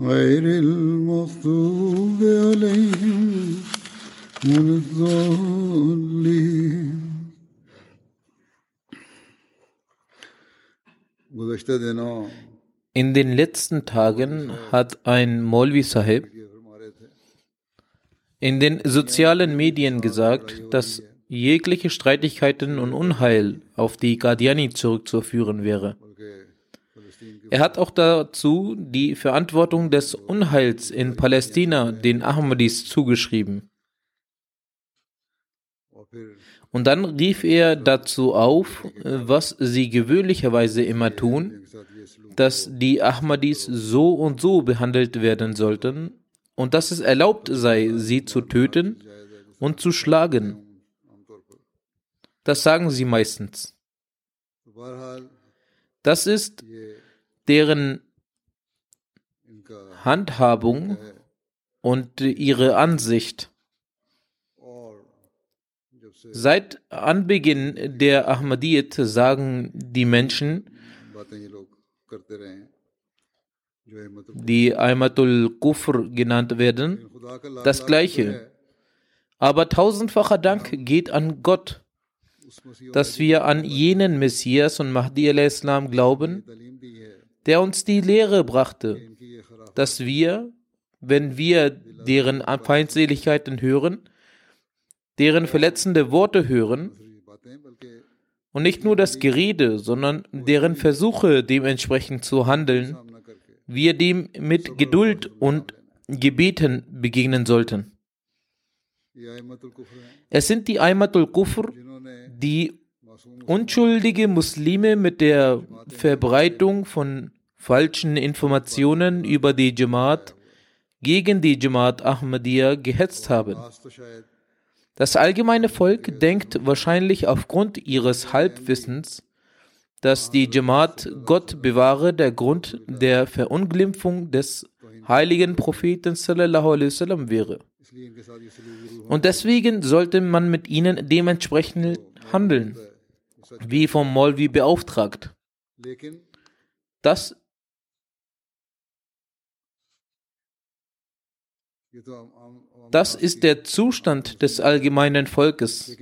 غير المغضوب عليهم ولا الضالين In den letzten Tagen hat ein Molvi Sahib in den sozialen Medien gesagt, dass jegliche Streitigkeiten und Unheil auf die Guardiani zurückzuführen wäre. Er hat auch dazu die Verantwortung des Unheils in Palästina den Ahmadis zugeschrieben. Und dann rief er dazu auf, was sie gewöhnlicherweise immer tun, dass die Ahmadis so und so behandelt werden sollten und dass es erlaubt sei, sie zu töten und zu schlagen. Das sagen sie meistens. Das ist deren Handhabung und ihre Ansicht. Seit Anbeginn der Ahmadiyyat sagen die Menschen, die Aymatul Kufr genannt werden, das Gleiche. Aber tausendfacher Dank geht an Gott, dass wir an jenen Messias und Mahdi al-Islam glauben, der uns die Lehre brachte, dass wir, wenn wir deren Feindseligkeiten hören, deren verletzende Worte hören und nicht nur das Gerede, sondern deren Versuche dementsprechend zu handeln, wir dem mit Geduld und Gebeten begegnen sollten. Es sind die Aymatul Kufr, die unschuldige Muslime mit der Verbreitung von falschen Informationen über die Jamaat gegen die Jamaat Ahmadiyya gehetzt haben. Das allgemeine Volk denkt wahrscheinlich aufgrund ihres Halbwissens, dass die Jamaat Gott bewahre der Grund der Verunglimpfung des heiligen Propheten sallallahu alaihi wasallam wäre. Und deswegen sollte man mit ihnen dementsprechend handeln, wie vom Molvi beauftragt. Das Das ist der Zustand des allgemeinen Volkes.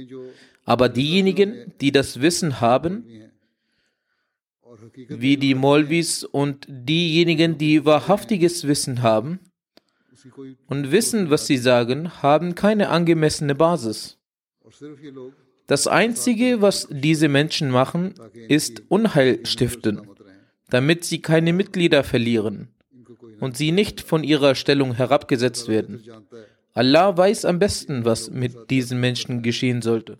Aber diejenigen, die das Wissen haben, wie die Molvis und diejenigen, die wahrhaftiges Wissen haben und wissen, was sie sagen, haben keine angemessene Basis. Das Einzige, was diese Menschen machen, ist Unheil stiften, damit sie keine Mitglieder verlieren und sie nicht von ihrer Stellung herabgesetzt werden. Allah weiß am besten, was mit diesen Menschen geschehen sollte.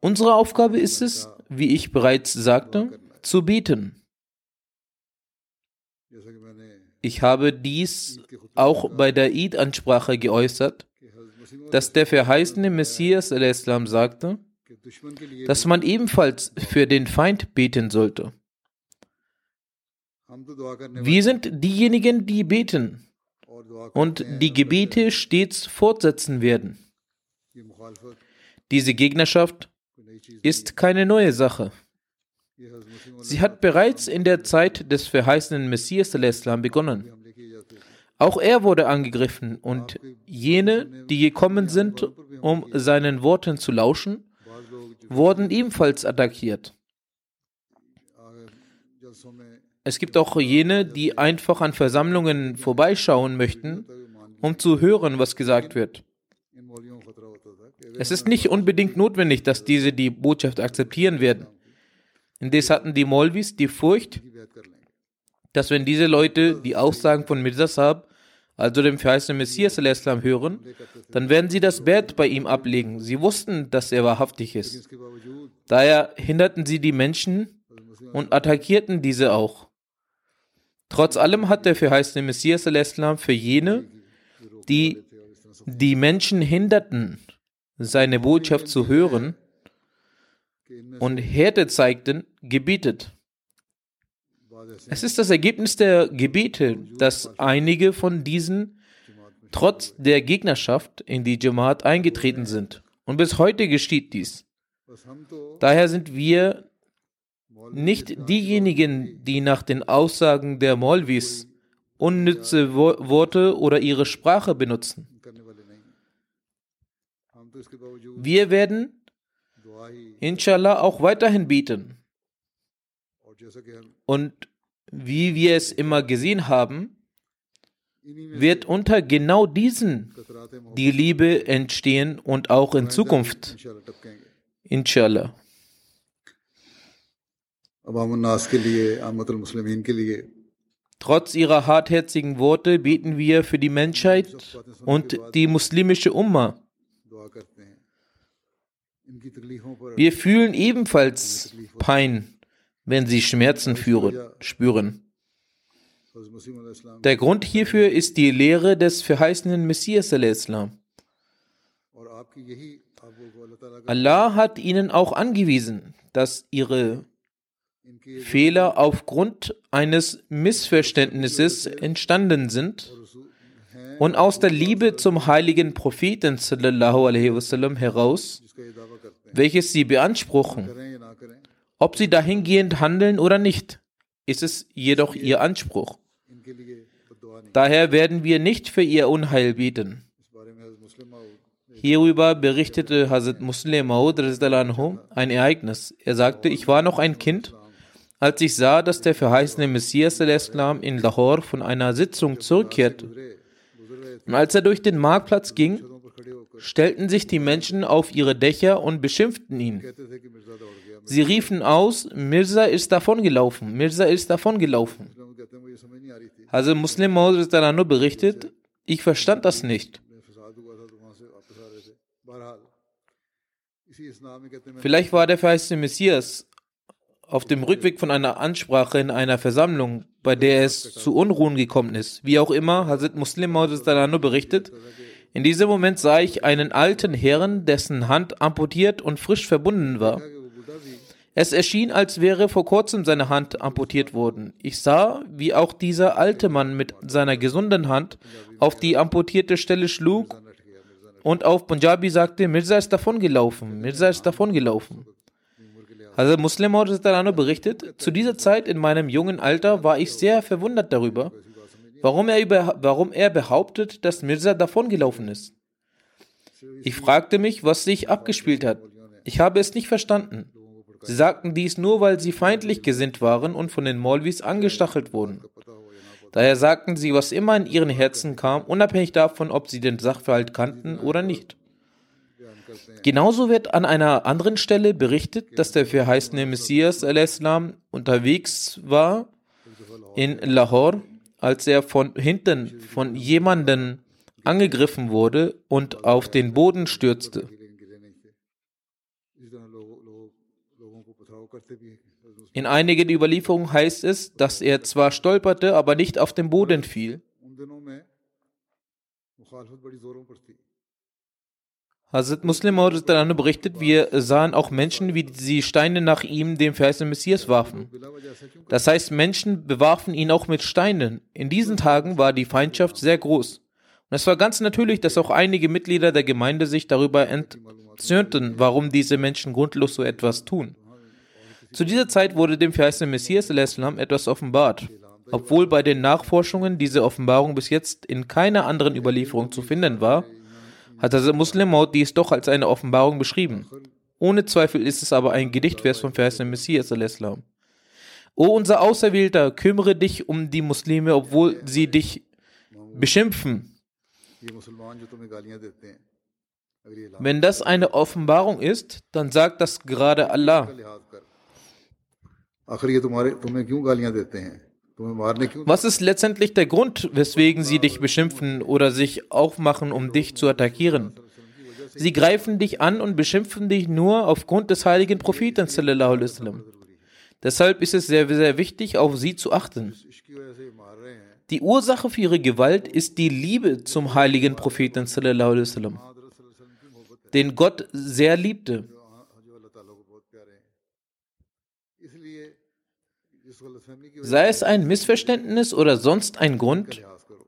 Unsere Aufgabe ist es, wie ich bereits sagte, zu beten. Ich habe dies auch bei der Eid-Ansprache geäußert, dass der verheißene Messias der Islam sagte, dass man ebenfalls für den Feind beten sollte. Wir sind diejenigen, die beten und die Gebete stets fortsetzen werden. Diese Gegnerschaft ist keine neue Sache. Sie hat bereits in der Zeit des verheißenen Messias begonnen. Auch er wurde angegriffen und jene, die gekommen sind, um seinen Worten zu lauschen, wurden ebenfalls attackiert. Es gibt auch jene, die einfach an Versammlungen vorbeischauen möchten, um zu hören, was gesagt wird. Es ist nicht unbedingt notwendig, dass diese die Botschaft akzeptieren werden. Indes hatten die Molvis die Furcht, dass wenn diese Leute die Aussagen von Mirzasab also dem verheißenen Messias Islam, hören, dann werden sie das Bett bei ihm ablegen. Sie wussten, dass er wahrhaftig ist. Daher hinderten sie die Menschen und attackierten diese auch. Trotz allem hat der verheißene Messias Islam für jene, die die Menschen hinderten, seine Botschaft zu hören und Härte zeigten, gebietet. Es ist das Ergebnis der Gebete, dass einige von diesen trotz der Gegnerschaft in die Jamaat eingetreten sind. Und bis heute geschieht dies. Daher sind wir nicht diejenigen, die nach den Aussagen der Molvis unnütze Worte oder ihre Sprache benutzen. Wir werden inshallah auch weiterhin bieten. Und wie wir es immer gesehen haben, wird unter genau diesen die Liebe entstehen und auch in Zukunft. Inshallah. Trotz ihrer hartherzigen Worte beten wir für die Menschheit und die muslimische Umma. Wir fühlen ebenfalls Pein wenn sie Schmerzen führen, spüren. Der Grund hierfür ist die Lehre des verheißenen Messias. Allah hat ihnen auch angewiesen, dass ihre Fehler aufgrund eines Missverständnisses entstanden sind und aus der Liebe zum heiligen Propheten heraus, welches sie beanspruchen ob sie dahingehend handeln oder nicht, ist es jedoch ihr Anspruch. Daher werden wir nicht für ihr Unheil bieten. Hierüber berichtete Hazrat Muslim Maud ein Ereignis. Er sagte, ich war noch ein Kind, als ich sah, dass der verheißene Messias der Islam in Lahore von einer Sitzung zurückkehrte. Und als er durch den Marktplatz ging, stellten sich die Menschen auf ihre Dächer und beschimpften ihn. Sie riefen aus, Mirza ist davongelaufen, Mirza ist davongelaufen. Also Muslim Maud berichtet, ich verstand das nicht. Vielleicht war der verheißte Messias auf dem Rückweg von einer Ansprache in einer Versammlung, bei der es zu Unruhen gekommen ist. Wie auch immer, Hazrat Muslim Maudistalano berichtet, in diesem Moment sah ich einen alten Herrn, dessen Hand amputiert und frisch verbunden war. Es erschien, als wäre vor kurzem seine Hand amputiert worden. Ich sah, wie auch dieser alte Mann mit seiner gesunden Hand auf die amputierte Stelle schlug und auf Punjabi sagte, Mirza ist davongelaufen, Mirza ist davongelaufen. Also Muslim berichtet, zu dieser Zeit in meinem jungen Alter war ich sehr verwundert darüber, warum er, über, warum er behauptet, dass Mirza davongelaufen ist. Ich fragte mich, was sich abgespielt hat. Ich habe es nicht verstanden. Sie sagten dies nur, weil sie feindlich gesinnt waren und von den Molvis angestachelt wurden. Daher sagten sie, was immer in ihren Herzen kam, unabhängig davon, ob sie den Sachverhalt kannten oder nicht. Genauso wird an einer anderen Stelle berichtet, dass der verheißene Messias al-Islam unterwegs war in Lahore, als er von hinten von jemandem angegriffen wurde und auf den Boden stürzte. In einigen Überlieferungen heißt es, dass er zwar stolperte, aber nicht auf den Boden fiel. Hazrat Muslim berichtet, wir sahen auch Menschen, wie sie Steine nach ihm, dem verheißenen Messias, warfen. Das heißt, Menschen bewarfen ihn auch mit Steinen. In diesen Tagen war die Feindschaft sehr groß. Und es war ganz natürlich, dass auch einige Mitglieder der Gemeinde sich darüber entzündeten, warum diese Menschen grundlos so etwas tun. Zu dieser Zeit wurde dem verheißenen Messias etwas offenbart. Obwohl bei den Nachforschungen diese Offenbarung bis jetzt in keiner anderen Überlieferung zu finden war, hat Hazrat Muslim dies doch als eine Offenbarung beschrieben. Ohne Zweifel ist es aber ein Gedichtvers vom verheißenen Messias. O unser Auserwählter, kümmere dich um die Muslime, obwohl sie dich beschimpfen. Wenn das eine Offenbarung ist, dann sagt das gerade Allah. Was ist letztendlich der Grund, weswegen sie dich beschimpfen oder sich aufmachen, um dich zu attackieren? Sie greifen dich an und beschimpfen dich nur aufgrund des heiligen Propheten. Deshalb ist es sehr, sehr wichtig, auf sie zu achten. Die Ursache für ihre Gewalt ist die Liebe zum heiligen Propheten, den Gott sehr liebte. Sei es ein Missverständnis oder sonst ein Grund,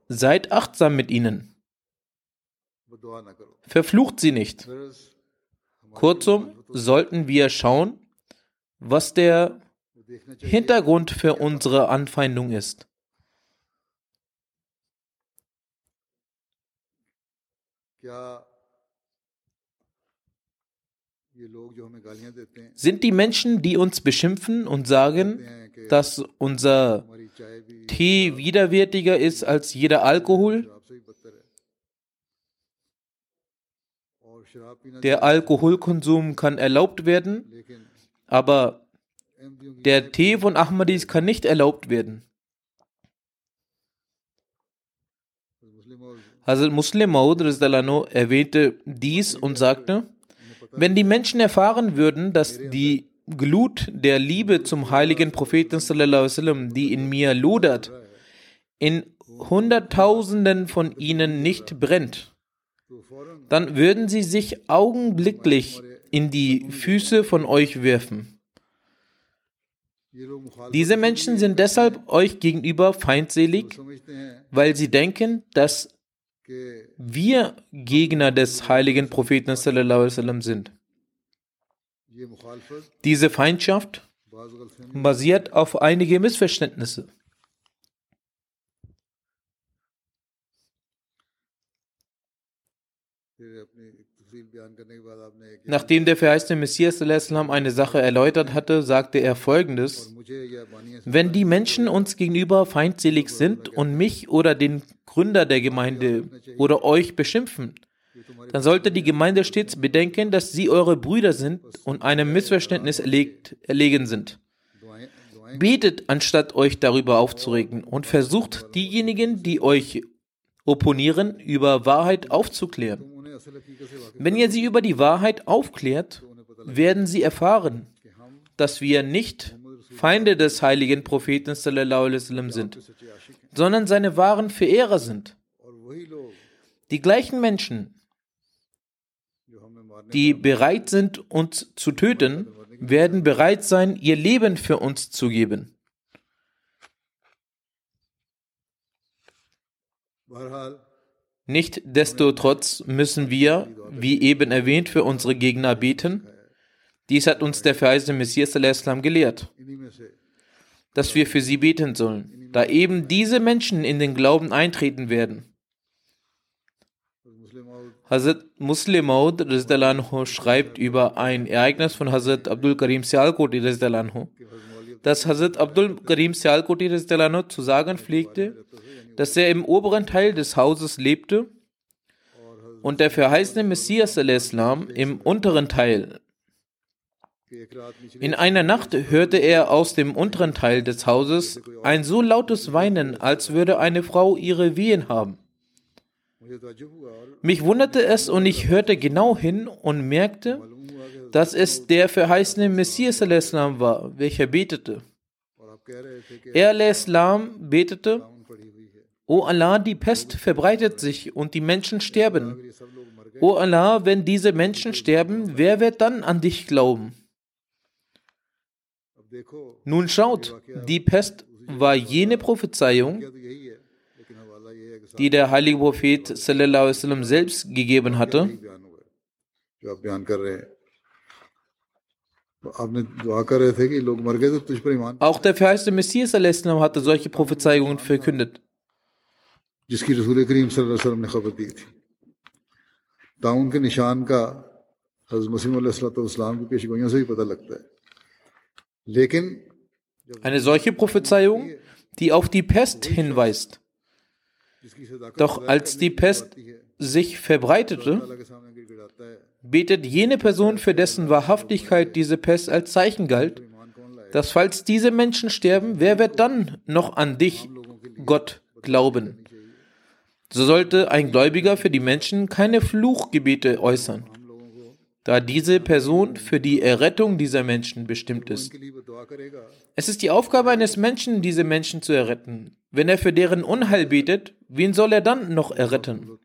seid achtsam mit ihnen. Verflucht sie nicht. Kurzum, sollten wir schauen, was der Hintergrund für unsere Anfeindung ist. Sind die Menschen, die uns beschimpfen und sagen, dass unser Tee widerwärtiger ist als jeder Alkohol? Der Alkoholkonsum kann erlaubt werden, aber der Tee von Ahmadis kann nicht erlaubt werden. Hazrat Muslim Maud erwähnte dies und sagte, wenn die Menschen erfahren würden, dass die Glut der Liebe zum heiligen Propheten, die in mir lodert, in Hunderttausenden von ihnen nicht brennt, dann würden sie sich augenblicklich in die Füße von euch werfen. Diese Menschen sind deshalb euch gegenüber feindselig, weil sie denken, dass wir Gegner des heiligen Propheten sind. Diese Feindschaft basiert auf einige Missverständnisse. Nachdem der verheißene Messias eine Sache erläutert hatte, sagte er folgendes: Wenn die Menschen uns gegenüber feindselig sind und mich oder den Gründer der Gemeinde oder euch beschimpfen, dann sollte die Gemeinde stets bedenken, dass sie eure Brüder sind und einem Missverständnis erlegt, erlegen sind. Betet, anstatt euch darüber aufzuregen und versucht diejenigen, die euch opponieren, über Wahrheit aufzuklären. Wenn ihr sie über die Wahrheit aufklärt, werden sie erfahren, dass wir nicht Feinde des heiligen Propheten sind, sondern seine wahren Verehrer sind. Die gleichen Menschen, die bereit sind, uns zu töten, werden bereit sein, ihr Leben für uns zu geben. Nichtsdestotrotz müssen wir, wie eben erwähnt, für unsere Gegner beten. Dies hat uns der verheißene Messias gelehrt, dass wir für sie beten sollen, da eben diese Menschen in den Glauben eintreten werden. Hazrat Muslim Maud schreibt über ein Ereignis von Hazrat Abdul Karim Sialkoti dass Hazrat Abdul Karim Sialkoti zu sagen pflegte, dass er im oberen Teil des Hauses lebte und der verheißene Messias Islam im unteren Teil. In einer Nacht hörte er aus dem unteren Teil des Hauses ein so lautes Weinen, als würde eine Frau ihre Wehen haben. Mich wunderte es und ich hörte genau hin und merkte, dass es der verheißene Messias war, welcher betete. Er betete O Allah, die Pest verbreitet sich und die Menschen sterben. O Allah, wenn diese Menschen sterben, wer wird dann an dich glauben? Nun schaut, die Pest war jene Prophezeiung, die der heilige Prophet sallallahu alaihi wasallam selbst gegeben hatte. Auch der verheißte Messias sallam, hatte solche Prophezeiungen verkündet. जिसकी रसूल करीम वसल्लम ने खबर दी थी ताउन के निशान का हजरत मसीम की पेशगोइयों से भी पता लगता है लेकिन eine solche Prophezeiung, die auf die Pest hinweist. Doch als die Pest sich verbreitete, betet jene Person, für dessen Wahrhaftigkeit diese Pest als Zeichen galt, dass falls diese Menschen sterben, wer wird dann noch an dich, Gott, glauben? So sollte ein Gläubiger für die Menschen keine Fluchgebete äußern, da diese Person für die Errettung dieser Menschen bestimmt ist. Es ist die Aufgabe eines Menschen, diese Menschen zu erretten. Wenn er für deren Unheil betet, wen soll er dann noch erretten?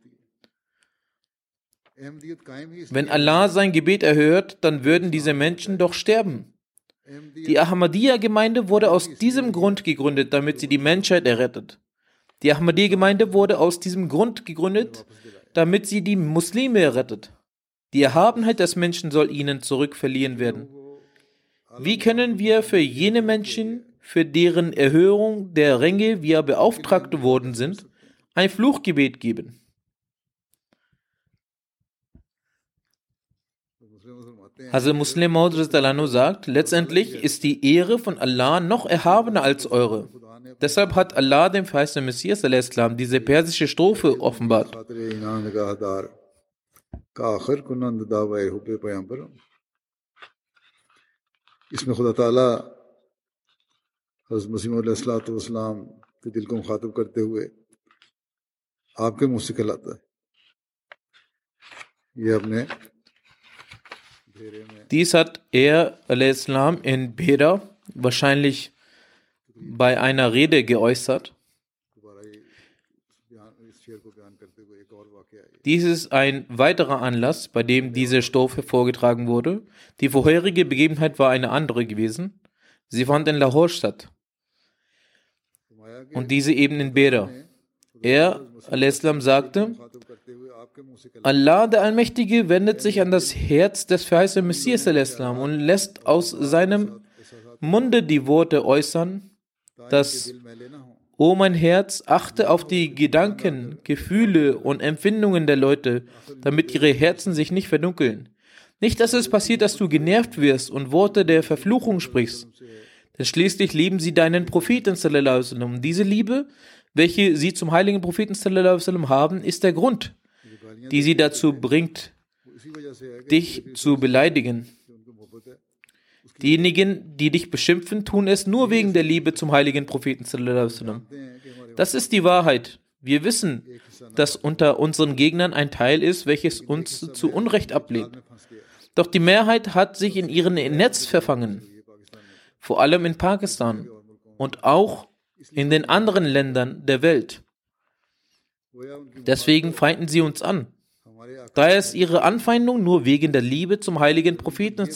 Wenn Allah sein Gebet erhört, dann würden diese Menschen doch sterben. Die Ahmadiyya-Gemeinde wurde aus diesem Grund gegründet, damit sie die Menschheit errettet. Die Ahmadiyya-Gemeinde wurde aus diesem Grund gegründet, damit sie die Muslime errettet. Die Erhabenheit des Menschen soll ihnen zurückverliehen werden. Wie können wir für jene Menschen, für deren Erhöhung der Ränge wir beauftragt worden sind, ein Fluchgebet geben? Hazrat Muslim Maud sagt, letztendlich ist die Ehre von Allah noch erhabener als eure. Deshalb hat Allah dem verheißenen Messias diese persische Strophe offenbart. آخر کنند دعوی حب پیامبرم اس میں خدا تعالیٰ حضرت مسیم علیہ السلاۃ والسلام کے دل کو مخاطب کرتے ہوئے آپ کے منہ سے کہلاتا ہے یہ اپنے Dies hat er السلام in Bera wahrscheinlich bei einer Rede geäußert. Dies ist ein weiterer Anlass, bei dem diese Strophe vorgetragen wurde. Die vorherige Begebenheit war eine andere gewesen. Sie fand in Lahore statt. Und diese eben in Bera. Er, al-Islam, sagte, Allah, der Allmächtige, wendet sich an das Herz des verheißenen Messias al-Islam und lässt aus seinem Munde die Worte äußern, dass O mein Herz, achte auf die Gedanken, Gefühle und Empfindungen der Leute, damit ihre Herzen sich nicht verdunkeln. Nicht, dass es passiert, dass du genervt wirst und Worte der Verfluchung sprichst. Denn schließlich lieben sie deinen Propheten. Diese Liebe, welche sie zum heiligen Propheten haben, ist der Grund, die sie dazu bringt, dich zu beleidigen. Diejenigen, die dich beschimpfen, tun es nur wegen der Liebe zum heiligen Propheten. Das ist die Wahrheit. Wir wissen, dass unter unseren Gegnern ein Teil ist, welches uns zu Unrecht ablehnt. Doch die Mehrheit hat sich in ihrem Netz verfangen, vor allem in Pakistan und auch in den anderen Ländern der Welt. Deswegen feinden sie uns an. Daher ist ihre Anfeindung nur wegen der Liebe zum heiligen Propheten.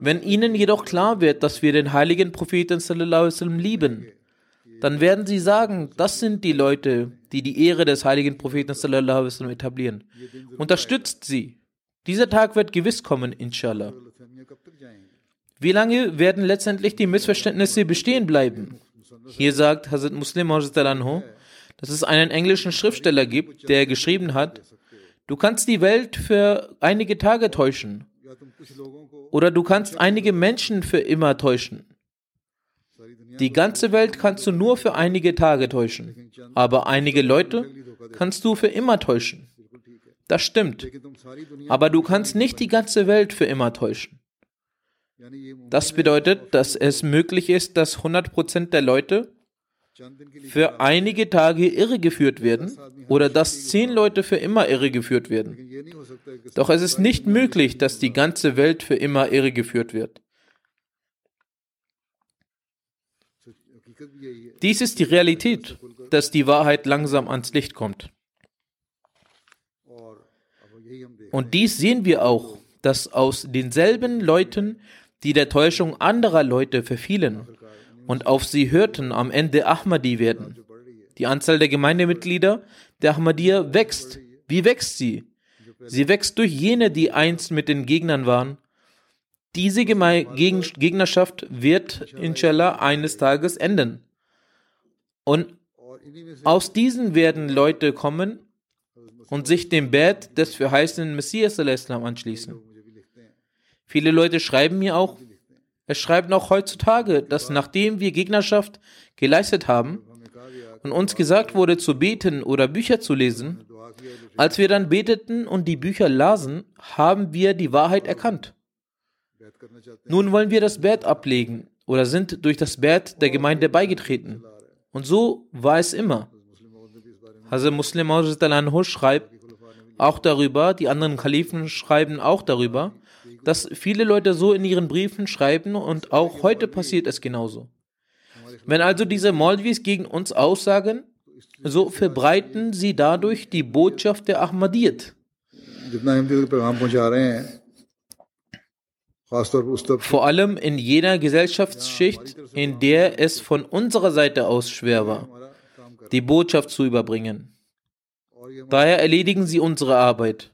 Wenn ihnen jedoch klar wird, dass wir den heiligen Propheten sallam, lieben, dann werden sie sagen, das sind die Leute, die die Ehre des heiligen Propheten sallam, etablieren. Unterstützt sie. Dieser Tag wird gewiss kommen, inshallah. Wie lange werden letztendlich die Missverständnisse bestehen bleiben? Hier sagt Hazrat Muslim dass es einen englischen Schriftsteller gibt, der geschrieben hat, du kannst die Welt für einige Tage täuschen, oder du kannst einige Menschen für immer täuschen. Die ganze Welt kannst du nur für einige Tage täuschen, aber einige Leute kannst du für immer täuschen. Das stimmt, aber du kannst nicht die ganze Welt für immer täuschen. Das bedeutet, dass es möglich ist, dass 100% der Leute für einige Tage irregeführt werden oder dass zehn Leute für immer irregeführt werden. Doch es ist nicht möglich, dass die ganze Welt für immer irregeführt wird. Dies ist die Realität, dass die Wahrheit langsam ans Licht kommt. Und dies sehen wir auch, dass aus denselben Leuten, die der Täuschung anderer Leute verfielen und auf sie hörten, am Ende Ahmadi werden. Die Anzahl der Gemeindemitglieder der Ahmadiyya wächst. Wie wächst sie? Sie wächst durch jene, die einst mit den Gegnern waren. Diese Geme Gegen Gegnerschaft wird inshallah eines Tages enden. Und aus diesen werden Leute kommen und sich dem Bett des verheißenen Messias anschließen. Viele Leute schreiben mir auch, es schreiben auch heutzutage, dass nachdem wir Gegnerschaft geleistet haben und uns gesagt wurde zu beten oder Bücher zu lesen, als wir dann beteten und die Bücher lasen, haben wir die Wahrheit erkannt. Nun wollen wir das Bett ablegen oder sind durch das Bett der Gemeinde beigetreten. Und so war es immer. Hazrat Muslim schreibt auch darüber, die anderen Kalifen schreiben auch darüber, dass viele Leute so in ihren Briefen schreiben und auch heute passiert es genauso. Wenn also diese Maulvis gegen uns aussagen, so verbreiten sie dadurch die Botschaft der Ahmadiyyat. Vor allem in jener Gesellschaftsschicht, in der es von unserer Seite aus schwer war, die Botschaft zu überbringen. Daher erledigen sie unsere Arbeit.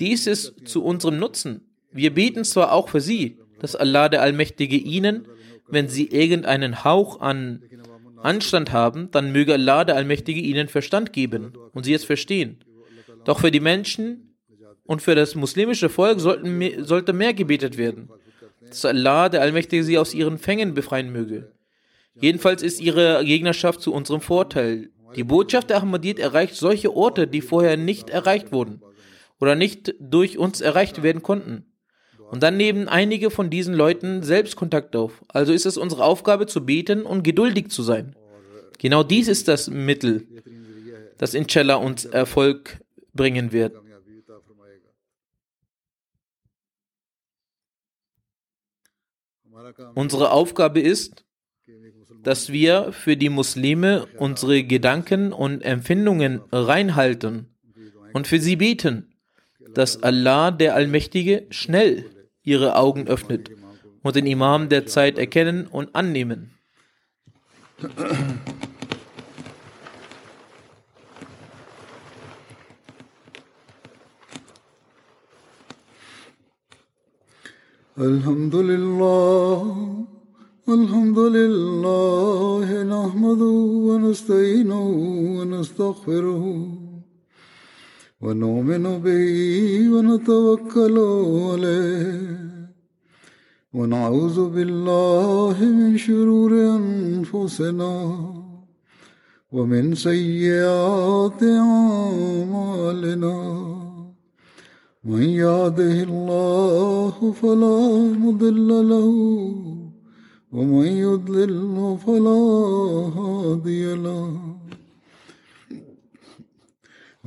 Dies ist zu unserem Nutzen. Wir beten zwar auch für sie, dass Allah der Allmächtige ihnen, wenn sie irgendeinen Hauch an Anstand haben, dann möge Allah der Allmächtige ihnen Verstand geben und sie es verstehen. Doch für die Menschen und für das muslimische Volk sollten, sollte mehr gebetet werden, dass Allah der Allmächtige sie aus ihren Fängen befreien möge. Jedenfalls ist ihre Gegnerschaft zu unserem Vorteil. Die Botschaft der Ahmadiyyat erreicht solche Orte, die vorher nicht erreicht wurden oder nicht durch uns erreicht werden konnten. Und dann nehmen einige von diesen Leuten selbst Kontakt auf. Also ist es unsere Aufgabe zu beten und geduldig zu sein. Genau dies ist das Mittel, das inshallah uns Erfolg bringen wird. Unsere Aufgabe ist, dass wir für die Muslime unsere Gedanken und Empfindungen reinhalten und für sie beten, dass Allah der Allmächtige schnell ihre Augen öffnet und den Imam der Zeit erkennen und annehmen. Alhamdulillah الحمد لله نحمده ونستعينه ونستغفره ونؤمن به ونتوكل عليه. ونعوذ بالله من شرور أنفسنا ومن سيئات أعمالنا. من يهده الله فلا مضل له ومن يضلل فلا هادي له.